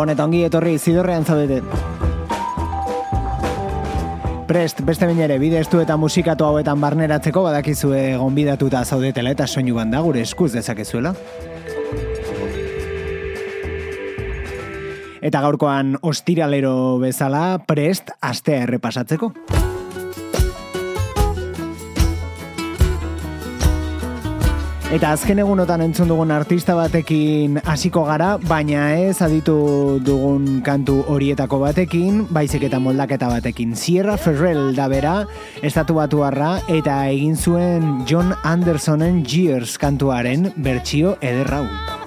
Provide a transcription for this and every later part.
Gabon eta ongi etorri zidorrean zaudete. Prest, beste ere bide estu eta musikatu hauetan barneratzeko badakizue gonbidatuta zaudetela eta soinu banda gure eskuz dezakezuela. Eta gaurkoan ostiralero bezala prest astea errepasatzeko. Eta azken egunotan entzun dugun artista batekin hasiko gara, baina ez aditu dugun kantu horietako batekin, baizik eta moldaketa batekin. Sierra Ferrell da bera, estatu batu eta egin zuen John Andersonen Gears kantuaren bertsio ederrau.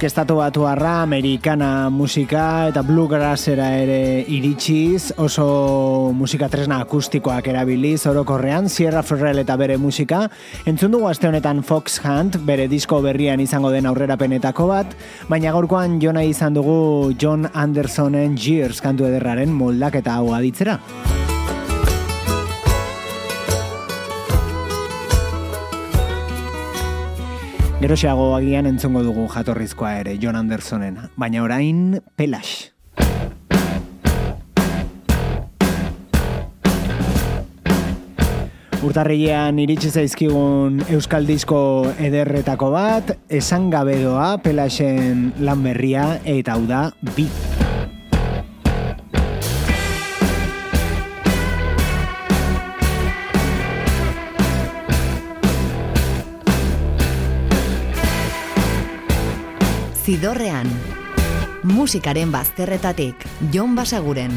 Folk estatu batu arra, amerikana musika eta bluegrassera ere iritsiz, oso musika tresna akustikoak erabiliz orokorrean, Sierra Ferrell eta bere musika, entzun dugu aste honetan Fox Hunt, bere disko berrian izango den aurrerapenetako bat, baina gaurkoan jona izan dugu John Andersonen Gears kantu ederraren moldak eta hau aditzera. Geroxeago agian entzongo dugu jatorrizkoa ere, John Andersonen. Baina orain, Pelash. Urtarrilean iritsi zaizkigun Euskal Disko ederretako bat, esan gabedoa Pelashen lan berria eta hau da bi. Zidorrean. Musikaren bazterretatik, Jon Basaguren.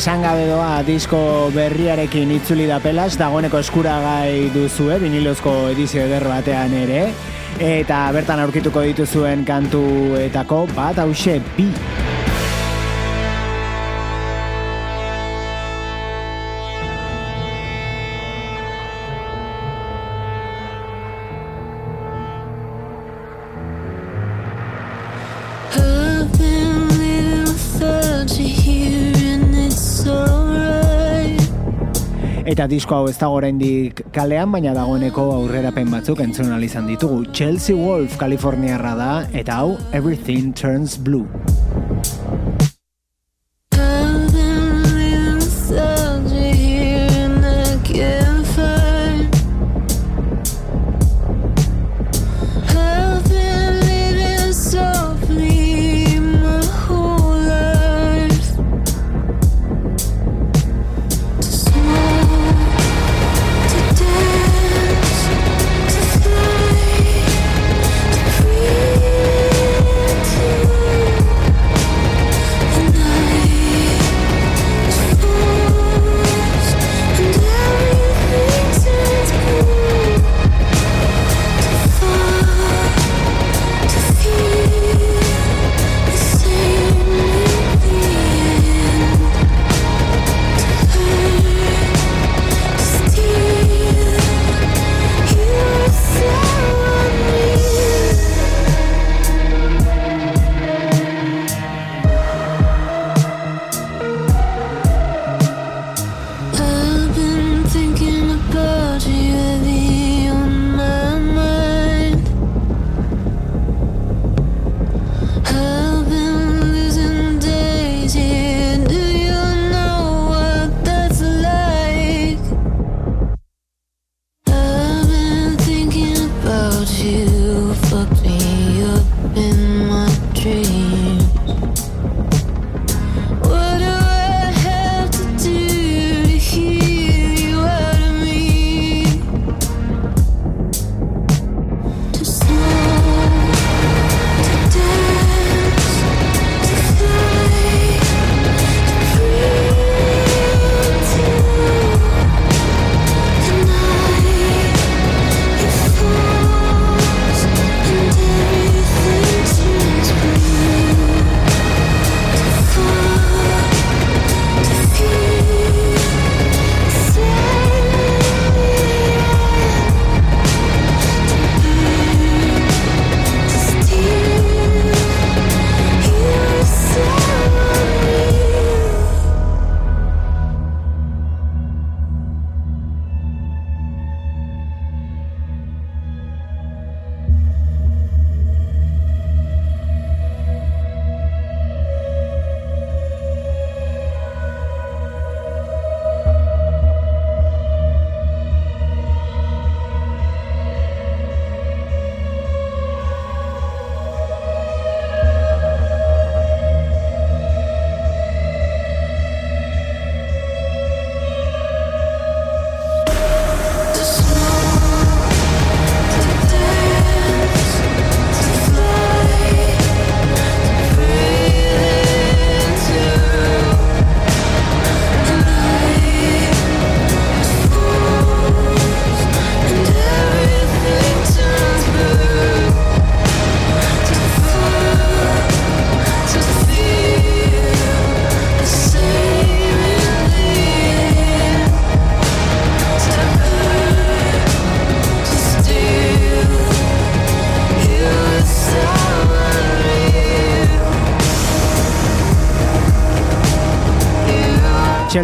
Esan gabe doa disko berriarekin itzuli da pelas, dagoeneko eskuragai duzue, vinilozko edizio eder batean ere, eta bertan aurkituko dituzuen kantuetako bat hause bi. Eta disko hau ez dago oraindik kalean, baina dagoeneko aurrerapen batzuk entzun izan ditugu. Chelsea Wolf Kaliforniarra da, eta hau Everything Turns Blue.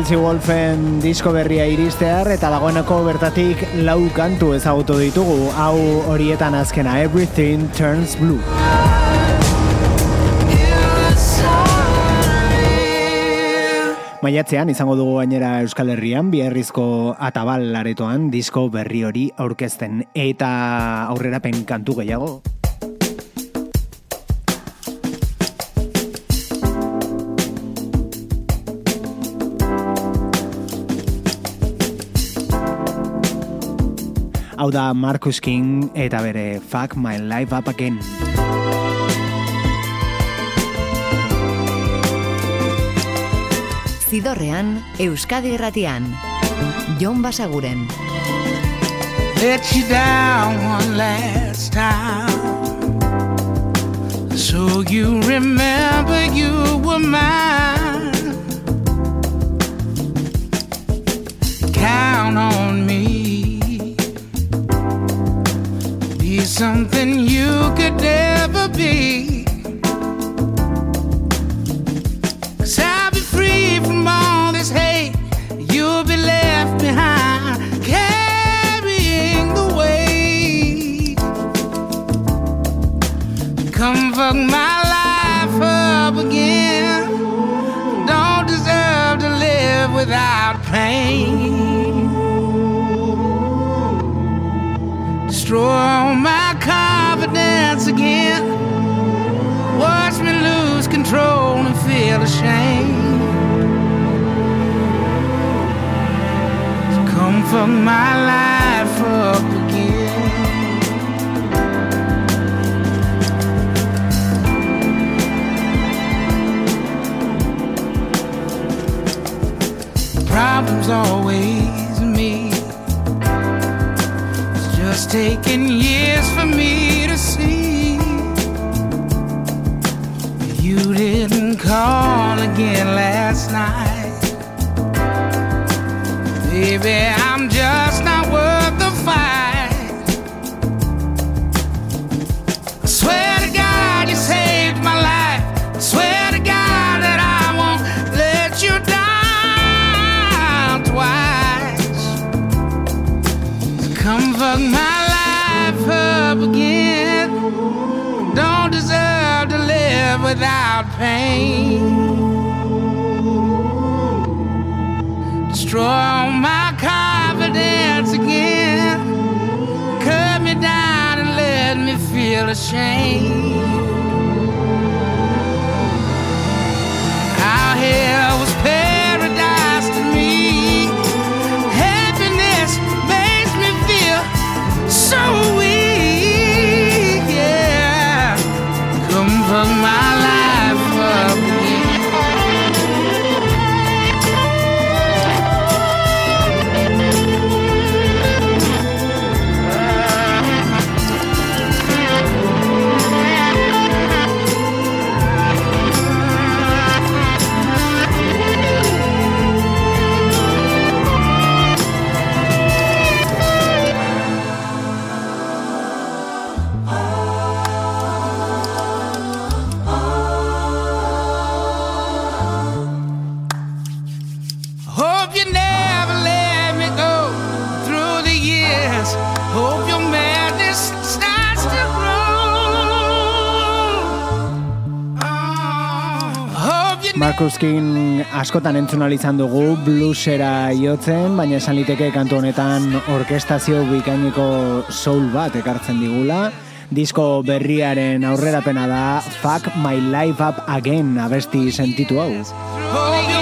Chelsea Wolfen disko berria iristear eta dagoeneko bertatik lau kantu ezagutu ditugu. Hau horietan azkena Everything Turns Blue. Maiatzean izango dugu gainera Euskal Herrian biherrizko atabal aretoan disko berri hori aurkezten. Eta aurrerapen kantu gehiago Hau da Marcus King eta bere Fuck My Life Up Again. Zidorrean, Euskadi Erratian. Jon Basaguren. Let you down one last time So you remember you were mine Count on me something you could never be. Cause I'll be free from all this hate, you'll be left behind, carrying the weight. Come fuck my Fuck my life up again. problems always me. It's just taken years for me to see. You didn't call again last night. Baby, I'm pain. Destroy all my confidence again. Cut me down and let me feel ashamed. Markuskin askotan entzun izan dugu bluesera jotzen, baina esan liteke kantu honetan orkestazio bikaineko soul bat ekartzen digula. Disko berriaren aurrerapena da Fuck My Life Up Again abesti sentitu hau.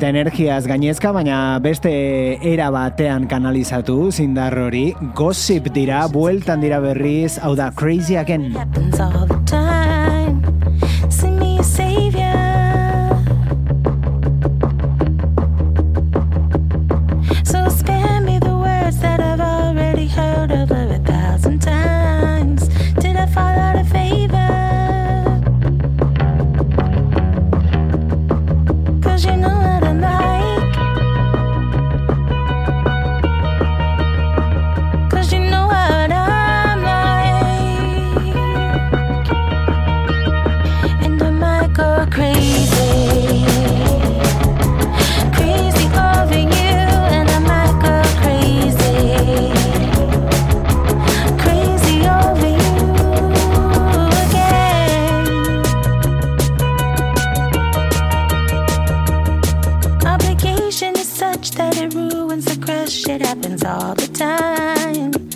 Eta energiaz gainezka, baina beste era batean kanalizatu zindar hori, gossip dira, bueltan dira berriz, hau da, crazy again. Shit happens all the time.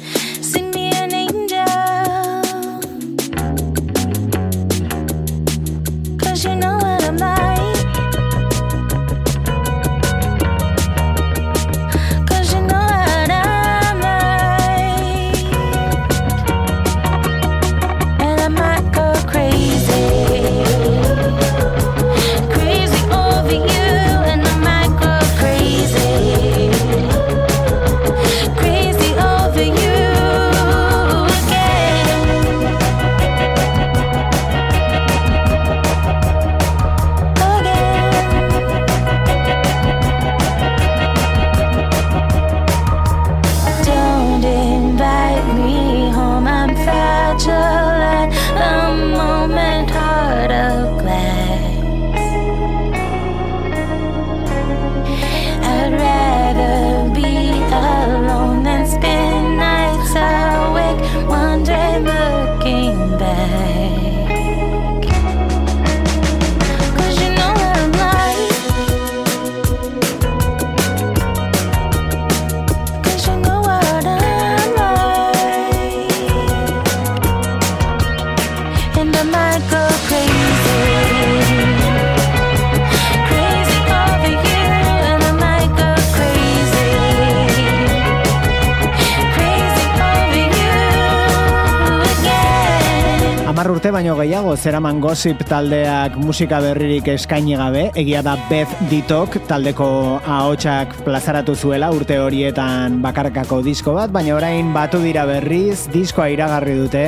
Amar urte baino gehiago zeraman gossip taldeak musika berririk eskaini gabe, egia da Beth Ditok taldeko ahotsak plazaratu zuela urte horietan bakarkako disko bat, baina orain batu dira berriz, diskoa iragarri dute,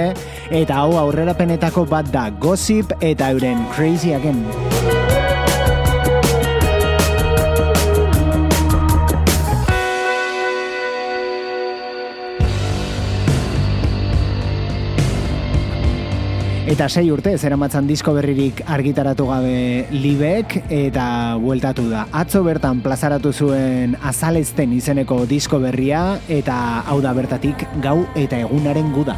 eta hau aurrerapenetako bat da gossip eta euren crazy again. Eta sei urte zeramatzan disko berririk argitaratu gabe libek eta bueltatu da. Atzo bertan plazaratu zuen azalezten izeneko disko berria eta hau da bertatik gau eta egunaren guda.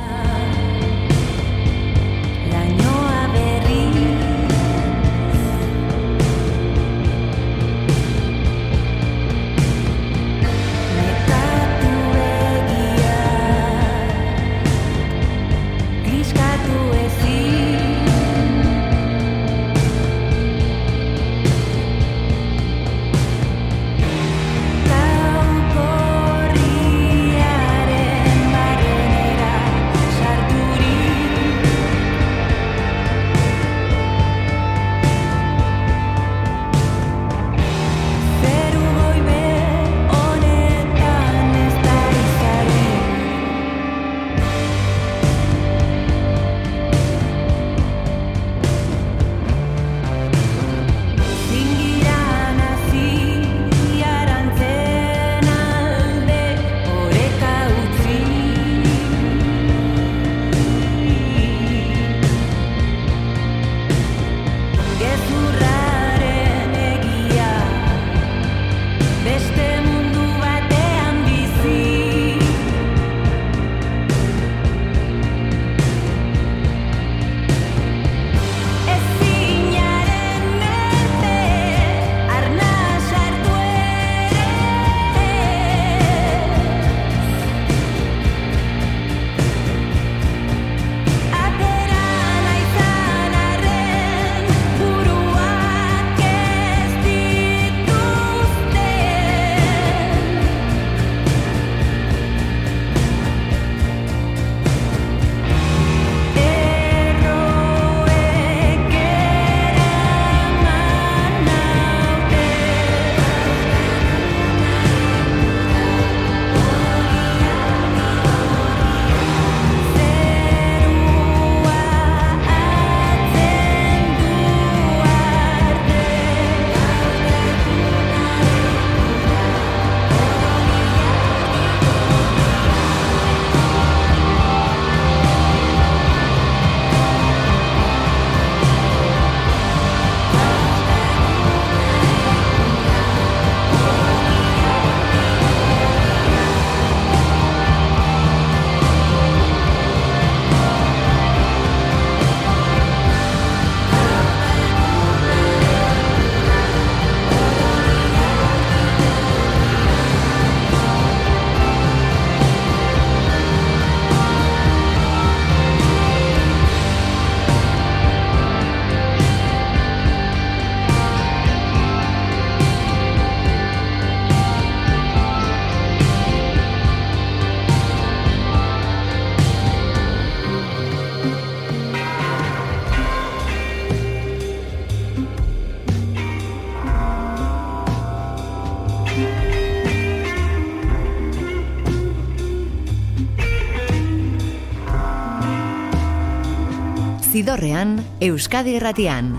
Dorean Euskadi erratian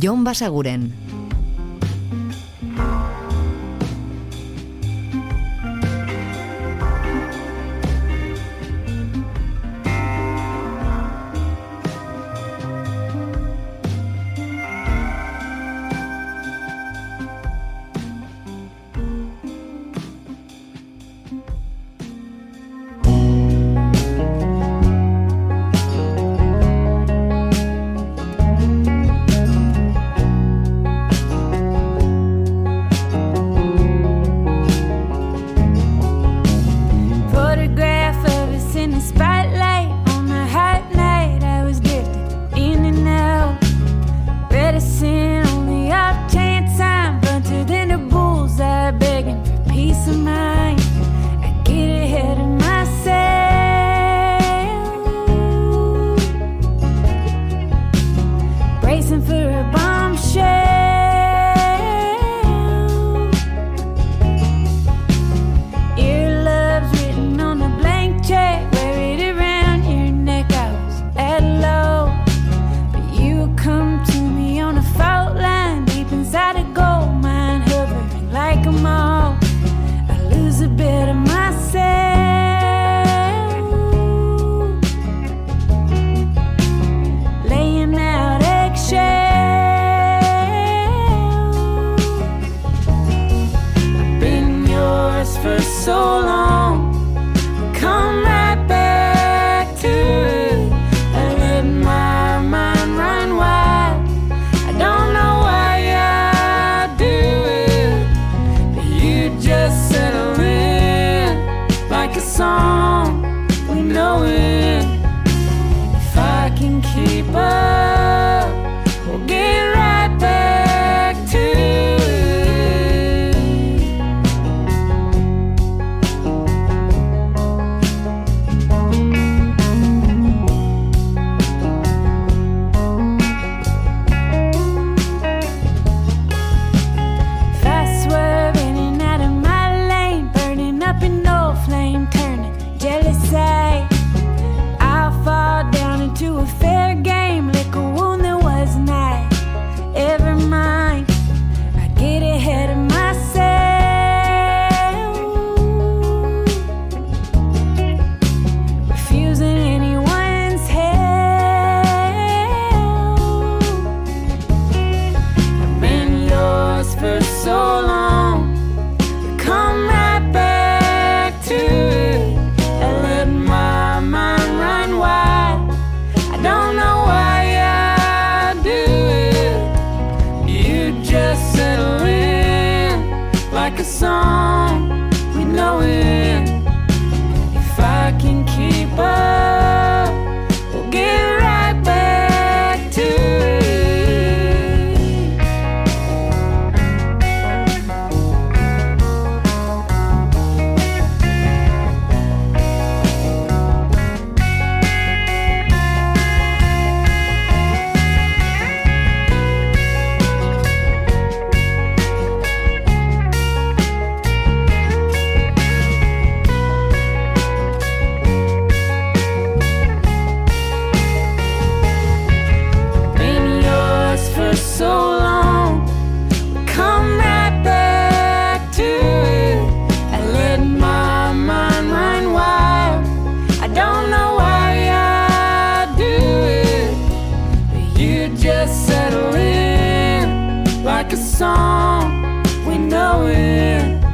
Jon Basaguren. Let's settle in like a song we know it.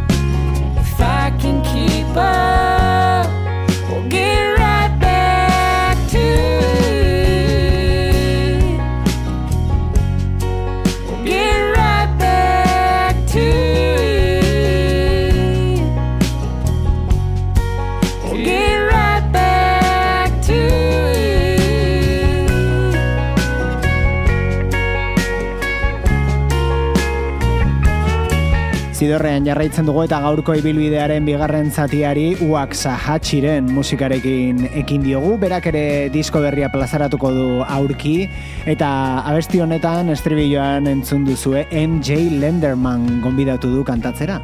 bidorrean jarraitzen dugu eta gaurko ibilbidearen bigarren zatiari uak zahatxiren musikarekin ekin diogu, berak ere disko berria plazaratuko du aurki eta abesti honetan estribilloan entzun duzue MJ Lenderman gonbidatu du kantatzera.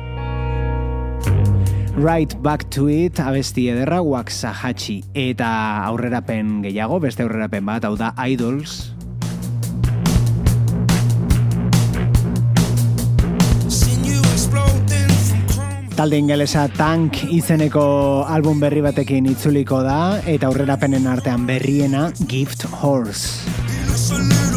Right back to it, abesti ederra, Waxahachi. Eta aurrerapen gehiago, beste aurrerapen bat, hau da Idols. talde ingelesa Tank izeneko album berri batekin itzuliko da eta aurrerapenen artean berriena Gift Horse.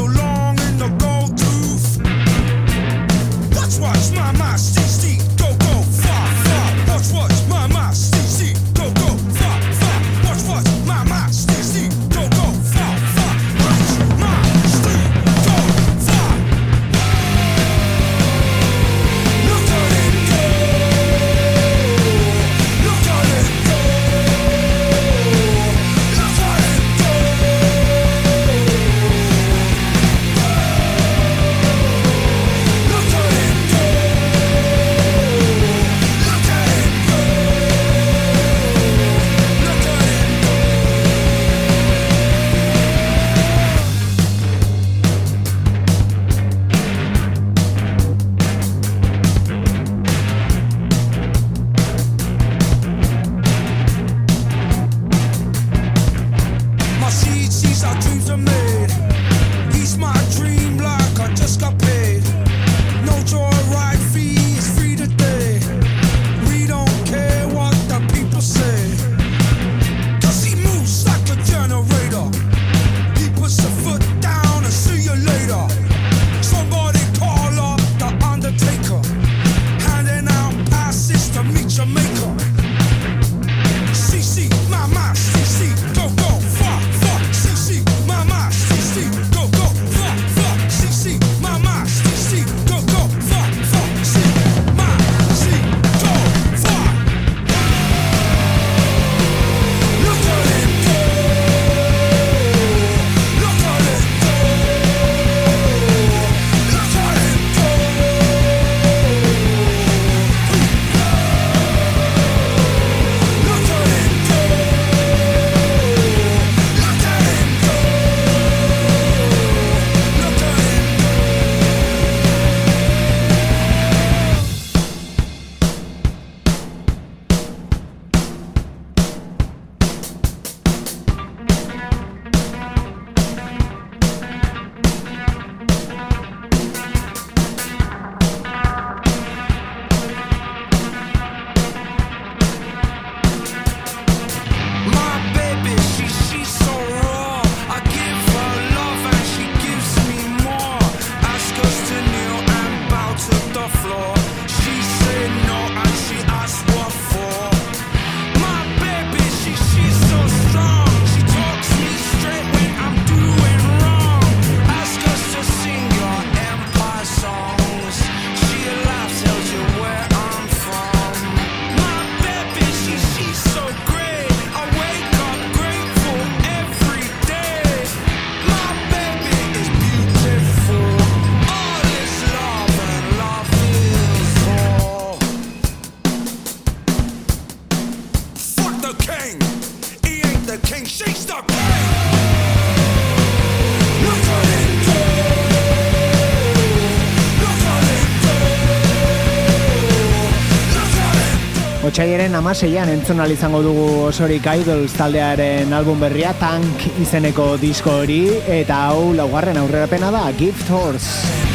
otxaiaren amaseian entzun izango dugu osorik Idols taldearen album berria Tank izeneko disko hori eta hau laugarren aurrerapena da Gift Horse.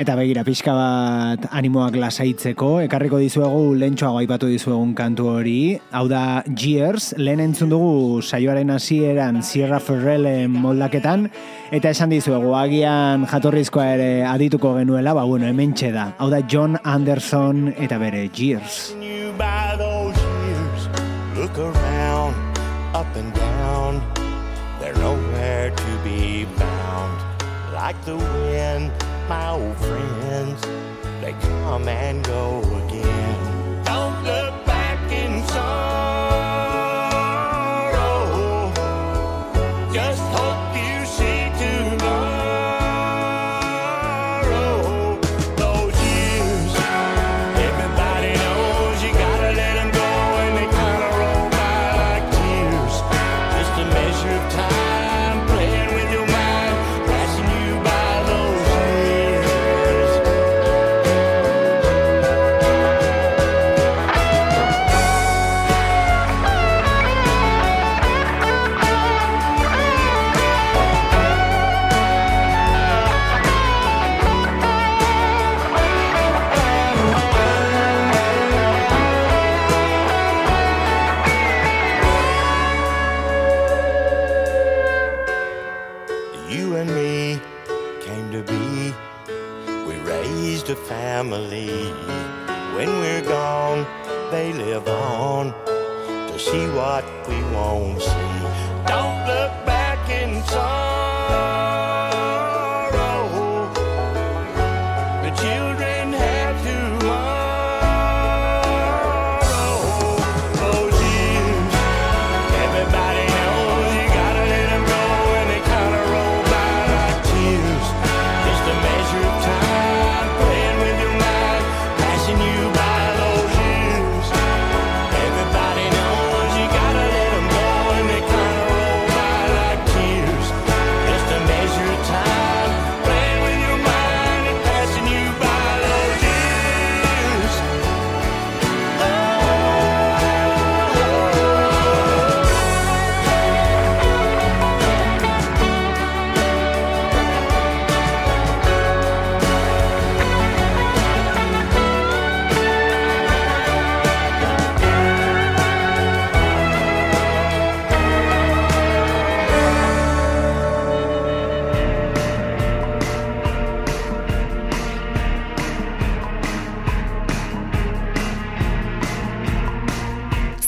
Eta begira, pixka bat animoak lasaitzeko, ekarriko dizuegu lentsuago aipatu dizuegun kantu hori. Hau da, Gears, lehen entzun dugu saioaren hasieran Sierra Ferrellen moldaketan, eta esan dizuegu, agian jatorrizkoa ere adituko genuela, ba bueno, hemen da. Hau da, John Anderson eta bere Gears. Look around, up and down, they're nowhere to be bound, like the wind my old friends, they come and go. raised a family. When we're gone, they live on to see what we won't see. Don't look back in time.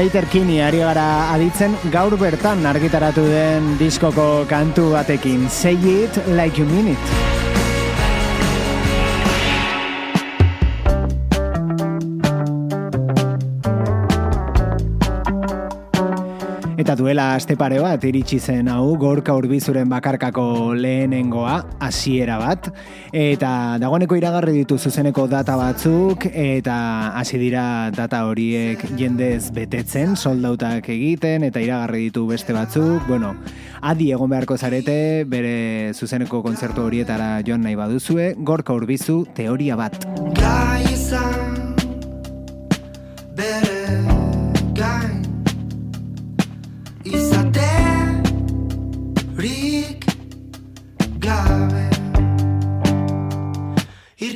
Slater Kini ari gara aditzen gaur bertan argitaratu den diskoko kantu batekin. Say it like you mean it. Eta duela aste pare bat iritsi zen hau gorka urbizuren bakarkako lehenengoa hasiera bat. Eta dagoeneko iragarri ditu zuzeneko data batzuk eta hasi dira data horiek jendez betetzen soldautak egiten eta iragarri ditu beste batzuk. Bueno adi egon beharko zarete bere zuzeneko kontzertu horietara joan nahi baduzue gorka urbizu teoria bat. Gai izan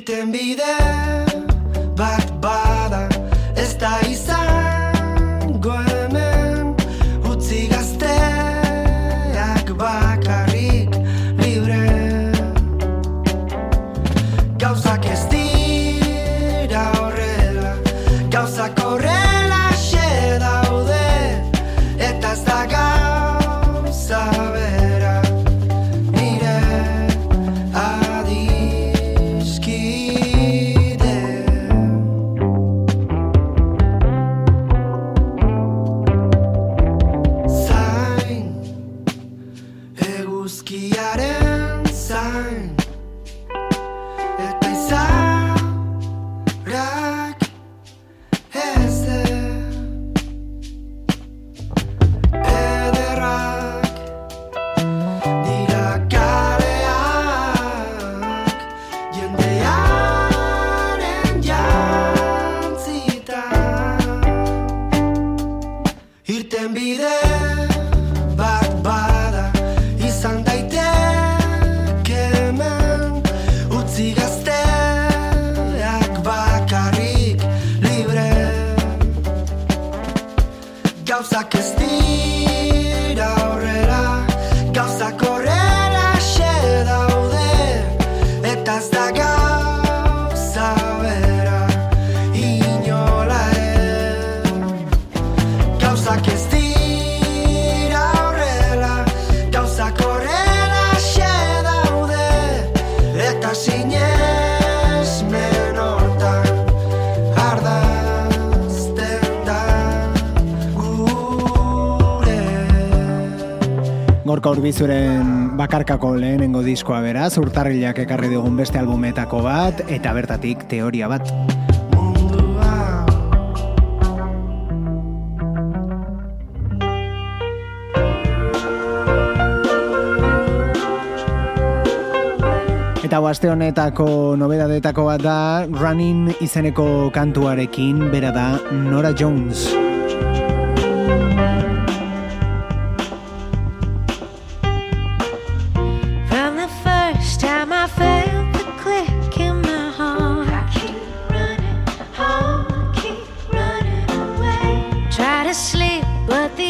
can be there. zuren bakarkako lehenengo diskoa beraz, urtarrilak ekarri dugun beste albumetako bat, eta bertatik teoria bat. Eta aste honetako nobedadetako bat da Running izeneko kantuarekin, bera da Nora Jones. asleep, but the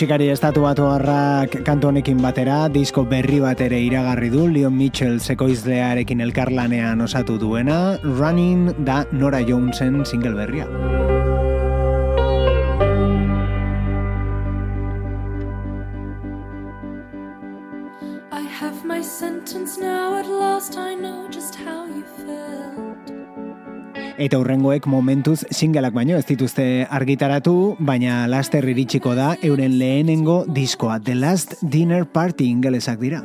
Musikari estatu batu harrak kantu honekin batera, disko berri bat ere iragarri du, Leon Mitchell sekoizlearekin elkarlanean osatu duena, Running da Nora Jonesen single berria. Eta hurrengoek momentuz singleak baino ez dituzte argitaratu, baina laster iritsiko da euren lehenengo diskoa, The Last Dinner Party ingelesak dira.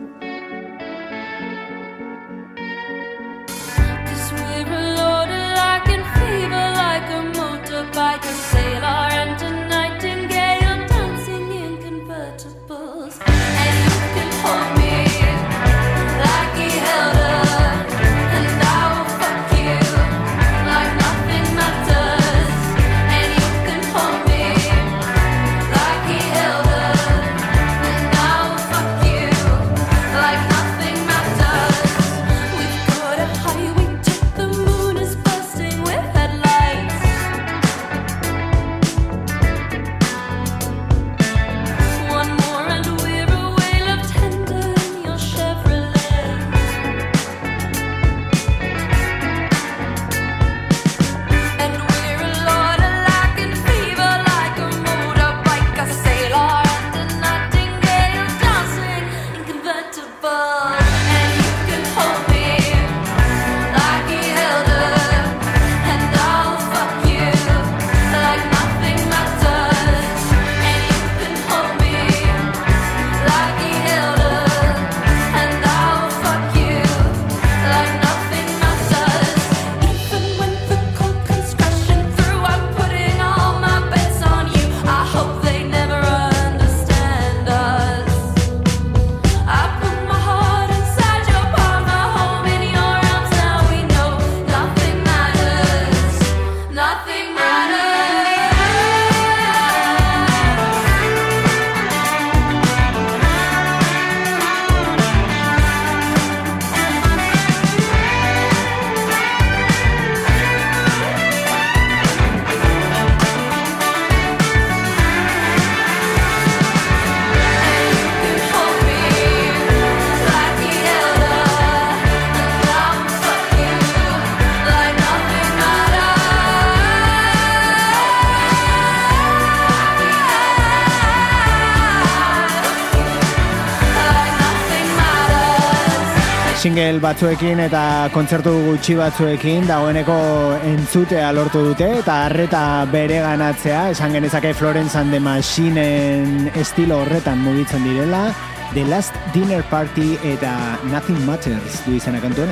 Single batzuekin eta kontzertu gutxi batzuekin dagoeneko entzutea lortu dute eta harreta bere ganatzea, esan genezake Florence and the Machineen estilo horretan mugitzen direla, The Last Dinner Party eta Nothing Matters du izena kantu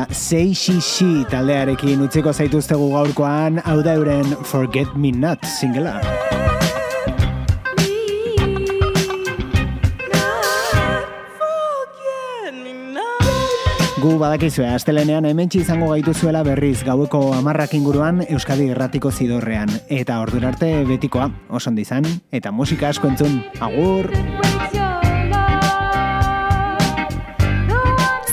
Eta Say She She taldearekin utziko zaituztegu gaurkoan, hau da euren Forget Me Not singela. Gu badakizue, astelenean hementsi izango gaituzuela berriz gaueko amarrak inguruan Euskadi Erratiko zidorrean. Eta ordurarte betikoa, oso izan, eta musika asko entzun. Agur!